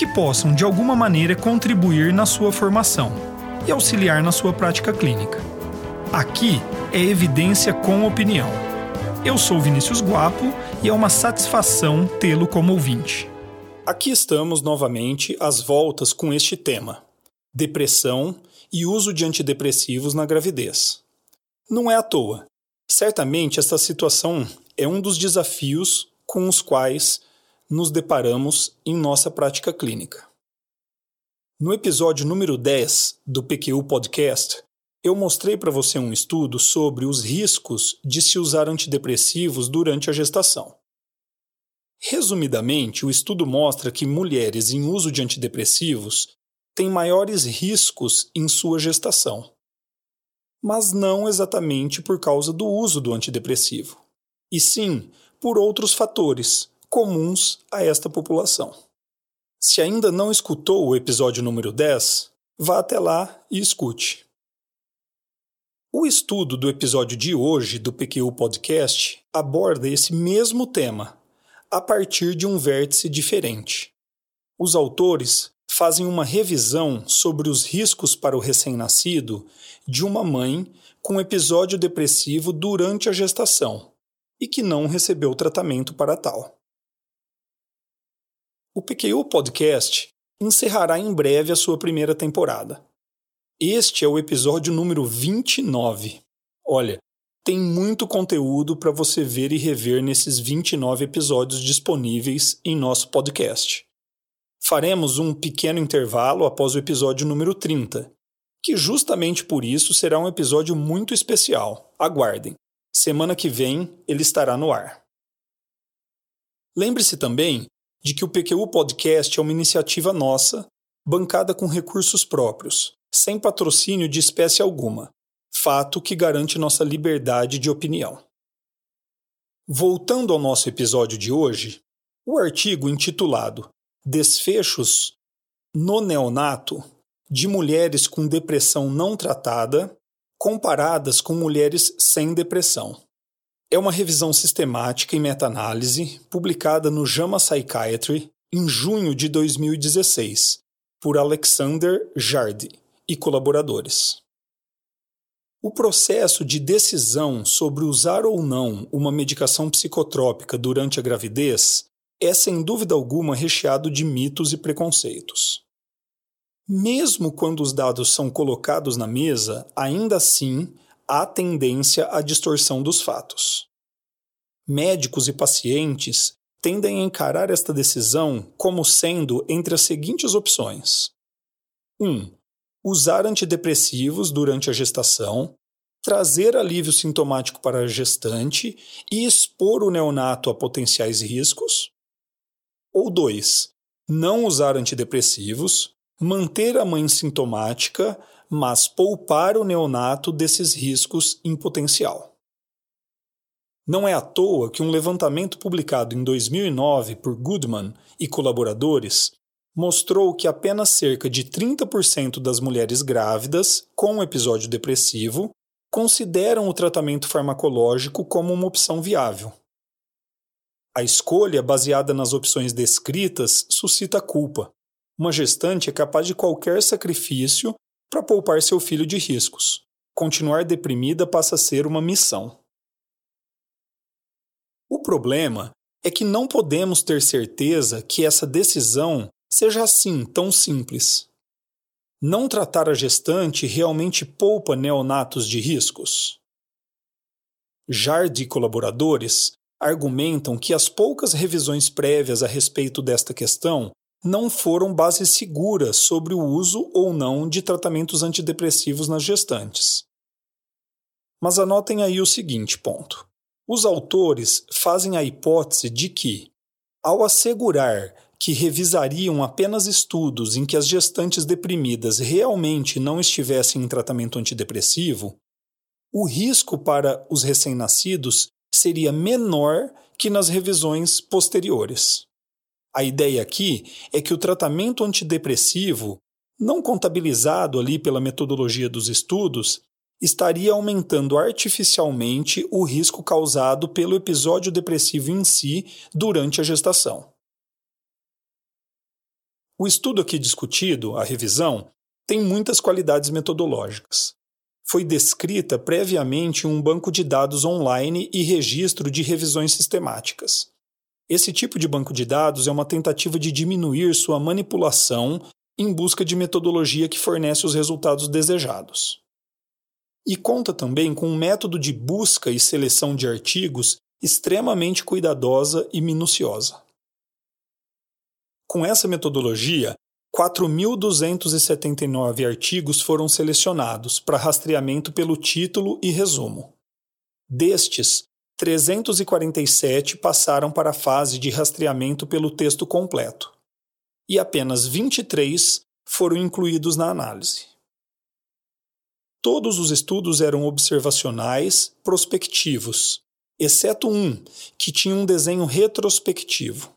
que possam de alguma maneira contribuir na sua formação e auxiliar na sua prática clínica. Aqui é evidência com opinião. Eu sou Vinícius Guapo e é uma satisfação tê-lo como ouvinte. Aqui estamos novamente às voltas com este tema: depressão e uso de antidepressivos na gravidez. Não é à toa. Certamente esta situação é um dos desafios com os quais nos deparamos em nossa prática clínica. No episódio número 10 do PQU Podcast, eu mostrei para você um estudo sobre os riscos de se usar antidepressivos durante a gestação. Resumidamente, o estudo mostra que mulheres em uso de antidepressivos têm maiores riscos em sua gestação, mas não exatamente por causa do uso do antidepressivo, e sim por outros fatores, comuns a esta população. Se ainda não escutou o episódio número 10, vá até lá e escute. O estudo do episódio de hoje do PQU Podcast aborda esse mesmo tema, a partir de um vértice diferente. Os autores fazem uma revisão sobre os riscos para o recém-nascido de uma mãe com episódio depressivo durante a gestação e que não recebeu tratamento para tal. O PQU Podcast encerrará em breve a sua primeira temporada. Este é o episódio número 29. Olha, tem muito conteúdo para você ver e rever nesses 29 episódios disponíveis em nosso podcast. Faremos um pequeno intervalo após o episódio número 30, que justamente por isso será um episódio muito especial. Aguardem. Semana que vem ele estará no ar. Lembre-se também de que o PQU Podcast é uma iniciativa nossa, bancada com recursos próprios, sem patrocínio de espécie alguma, fato que garante nossa liberdade de opinião. Voltando ao nosso episódio de hoje, o artigo intitulado Desfechos no neonato de mulheres com depressão não tratada comparadas com mulheres sem depressão é uma revisão sistemática e meta-análise publicada no JAMA Psychiatry em junho de 2016 por Alexander Jardy e colaboradores. O processo de decisão sobre usar ou não uma medicação psicotrópica durante a gravidez é sem dúvida alguma recheado de mitos e preconceitos. Mesmo quando os dados são colocados na mesa, ainda assim há tendência à distorção dos fatos. Médicos e pacientes tendem a encarar esta decisão como sendo entre as seguintes opções: 1. Um, usar antidepressivos durante a gestação, trazer alívio sintomático para a gestante e expor o neonato a potenciais riscos. Ou 2. Não usar antidepressivos, manter a mãe sintomática, mas poupar o neonato desses riscos em potencial. Não é à toa que um levantamento publicado em 2009 por Goodman e colaboradores mostrou que apenas cerca de 30% das mulheres grávidas com episódio depressivo consideram o tratamento farmacológico como uma opção viável. A escolha baseada nas opções descritas suscita culpa. Uma gestante é capaz de qualquer sacrifício para poupar seu filho de riscos. Continuar deprimida passa a ser uma missão. O problema é que não podemos ter certeza que essa decisão seja assim tão simples. Não tratar a gestante realmente poupa neonatos de riscos? Jardim e colaboradores argumentam que as poucas revisões prévias a respeito desta questão não foram bases seguras sobre o uso ou não de tratamentos antidepressivos nas gestantes. Mas anotem aí o seguinte ponto. Os autores fazem a hipótese de que, ao assegurar que revisariam apenas estudos em que as gestantes deprimidas realmente não estivessem em tratamento antidepressivo, o risco para os recém-nascidos seria menor que nas revisões posteriores. A ideia aqui é que o tratamento antidepressivo, não contabilizado ali pela metodologia dos estudos, estaria aumentando artificialmente o risco causado pelo episódio depressivo em si durante a gestação. O estudo aqui discutido, a revisão, tem muitas qualidades metodológicas. Foi descrita previamente em um banco de dados online e registro de revisões sistemáticas. Esse tipo de banco de dados é uma tentativa de diminuir sua manipulação em busca de metodologia que fornece os resultados desejados e conta também com um método de busca e seleção de artigos extremamente cuidadosa e minuciosa. Com essa metodologia, 4.279 artigos foram selecionados para rastreamento pelo título e resumo. Destes, 347 passaram para a fase de rastreamento pelo texto completo, e apenas 23 foram incluídos na análise. Todos os estudos eram observacionais, prospectivos, exceto um, que tinha um desenho retrospectivo.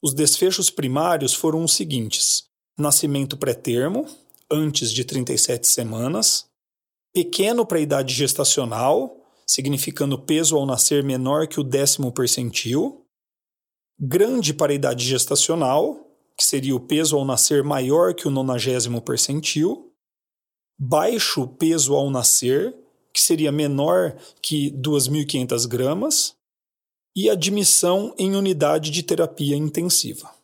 Os desfechos primários foram os seguintes: nascimento pré-termo, antes de 37 semanas, pequeno para a idade gestacional, significando peso ao nascer menor que o décimo percentil, grande para a idade gestacional, que seria o peso ao nascer maior que o nonagésimo percentil, baixo peso ao nascer, que seria menor que 2.500 gramas, e admissão em unidade de terapia intensiva.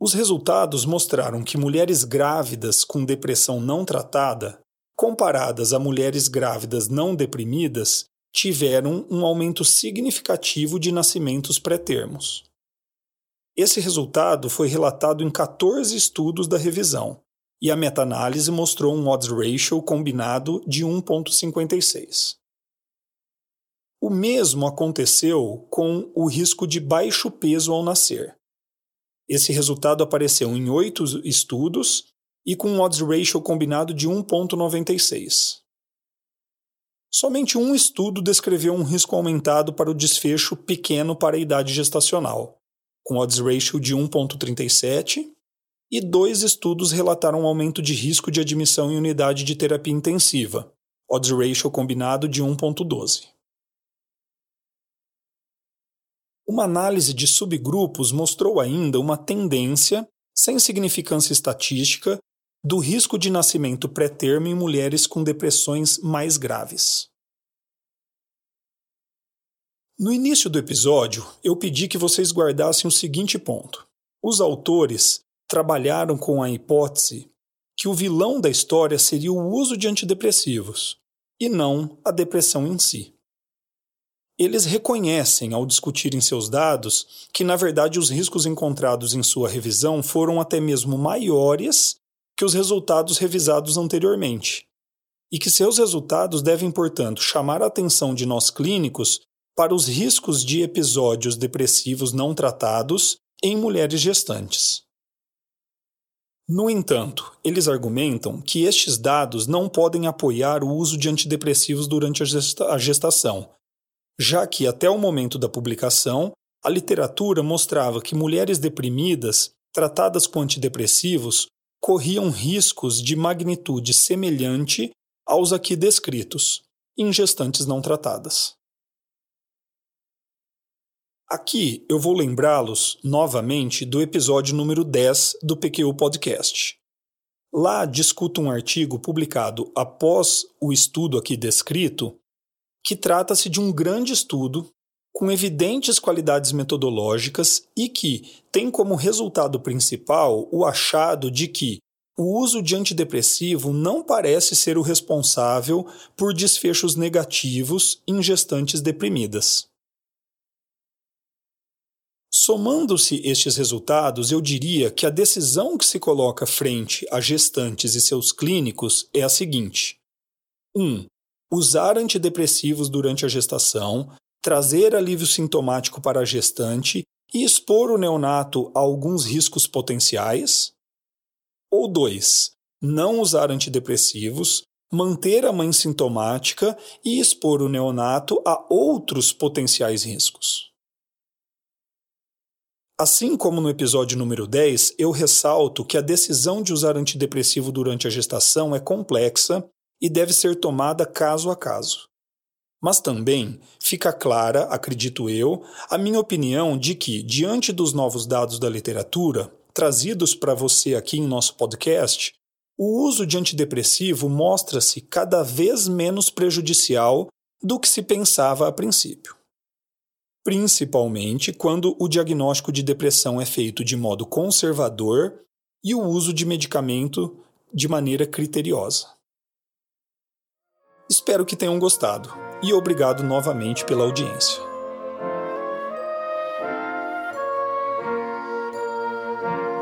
Os resultados mostraram que mulheres grávidas com depressão não tratada, comparadas a mulheres grávidas não deprimidas, tiveram um aumento significativo de nascimentos pré-termos. Esse resultado foi relatado em 14 estudos da revisão, e a meta-análise mostrou um odds ratio combinado de 1,56. O mesmo aconteceu com o risco de baixo peso ao nascer. Esse resultado apareceu em oito estudos e com um odds ratio combinado de 1,96. Somente um estudo descreveu um risco aumentado para o desfecho pequeno para a idade gestacional, com odds ratio de 1,37, e dois estudos relataram um aumento de risco de admissão em unidade de terapia intensiva, odds ratio combinado de 1,12. Uma análise de subgrupos mostrou ainda uma tendência, sem significância estatística, do risco de nascimento pré-termo em mulheres com depressões mais graves. No início do episódio, eu pedi que vocês guardassem o seguinte ponto. Os autores trabalharam com a hipótese que o vilão da história seria o uso de antidepressivos, e não a depressão em si. Eles reconhecem, ao discutirem seus dados, que na verdade os riscos encontrados em sua revisão foram até mesmo maiores que os resultados revisados anteriormente, e que seus resultados devem, portanto, chamar a atenção de nós clínicos para os riscos de episódios depressivos não tratados em mulheres gestantes. No entanto, eles argumentam que estes dados não podem apoiar o uso de antidepressivos durante a gestação, já que até o momento da publicação, a literatura mostrava que mulheres deprimidas tratadas com antidepressivos corriam riscos de magnitude semelhante aos aqui descritos, em gestantes não tratadas. Aqui eu vou lembrá-los novamente do episódio número 10 do PQ Podcast. Lá discuto um artigo publicado após o estudo aqui descrito, que trata-se de um grande estudo com evidentes qualidades metodológicas e que tem como resultado principal o achado de que o uso de antidepressivo não parece ser o responsável por desfechos negativos em gestantes deprimidas. Somando-se estes resultados, eu diria que a decisão que se coloca frente a gestantes e seus clínicos é a seguinte: 1. Um, usar antidepressivos durante a gestação trazer alívio sintomático para a gestante e expor o neonato a alguns riscos potenciais. Ou 2. Não usar antidepressivos, manter a mãe sintomática e expor o neonato a outros potenciais riscos. Assim como no episódio número 10, eu ressalto que a decisão de usar antidepressivo durante a gestação é complexa e deve ser tomada caso a caso. Mas também fica clara, acredito eu, a minha opinião de que, diante dos novos dados da literatura, trazidos para você aqui em nosso podcast, o uso de antidepressivo mostra-se cada vez menos prejudicial do que se pensava a princípio. Principalmente quando o diagnóstico de depressão é feito de modo conservador e o uso de medicamento de maneira criteriosa. Espero que tenham gostado e obrigado novamente pela audiência.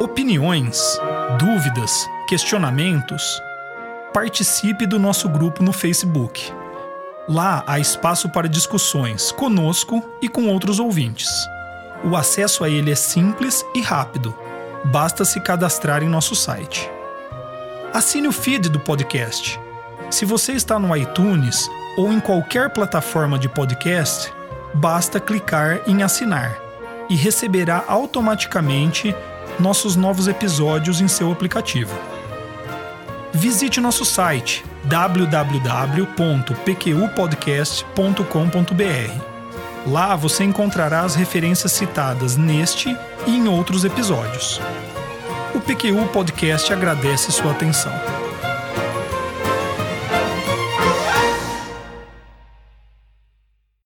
Opiniões, dúvidas, questionamentos? Participe do nosso grupo no Facebook. Lá há espaço para discussões conosco e com outros ouvintes. O acesso a ele é simples e rápido. Basta se cadastrar em nosso site. Assine o feed do podcast. Se você está no iTunes ou em qualquer plataforma de podcast, basta clicar em assinar e receberá automaticamente nossos novos episódios em seu aplicativo. Visite nosso site www.pqpodcast.com.br. Lá você encontrará as referências citadas neste e em outros episódios. O PQU Podcast agradece sua atenção.